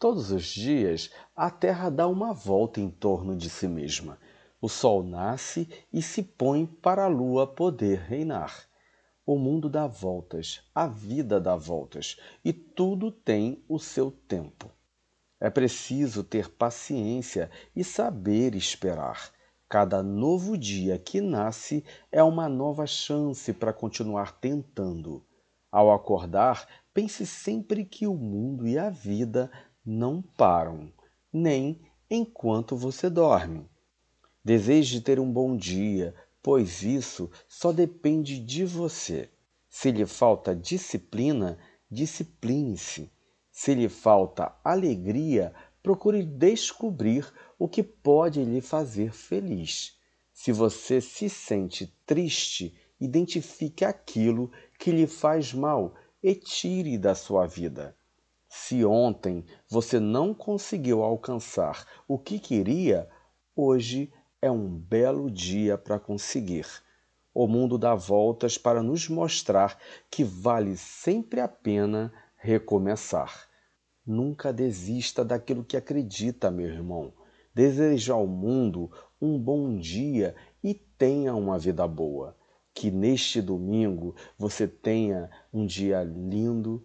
Todos os dias, a Terra dá uma volta em torno de si mesma. O Sol nasce e se põe para a Lua poder reinar. O mundo dá voltas, a vida dá voltas, e tudo tem o seu tempo. É preciso ter paciência e saber esperar. Cada novo dia que nasce é uma nova chance para continuar tentando. Ao acordar, pense sempre que o mundo e a vida não param, nem enquanto você dorme. Deseje ter um bom dia, pois isso só depende de você. Se lhe falta disciplina, discipline-se. Se lhe falta alegria, procure descobrir o que pode lhe fazer feliz. Se você se sente triste, identifique aquilo que lhe faz mal e tire da sua vida. Se ontem você não conseguiu alcançar o que queria, hoje é um belo dia para conseguir. O mundo dá voltas para nos mostrar que vale sempre a pena recomeçar. Nunca desista daquilo que acredita, meu irmão. Deseja ao mundo um bom dia e tenha uma vida boa. Que neste domingo você tenha um dia lindo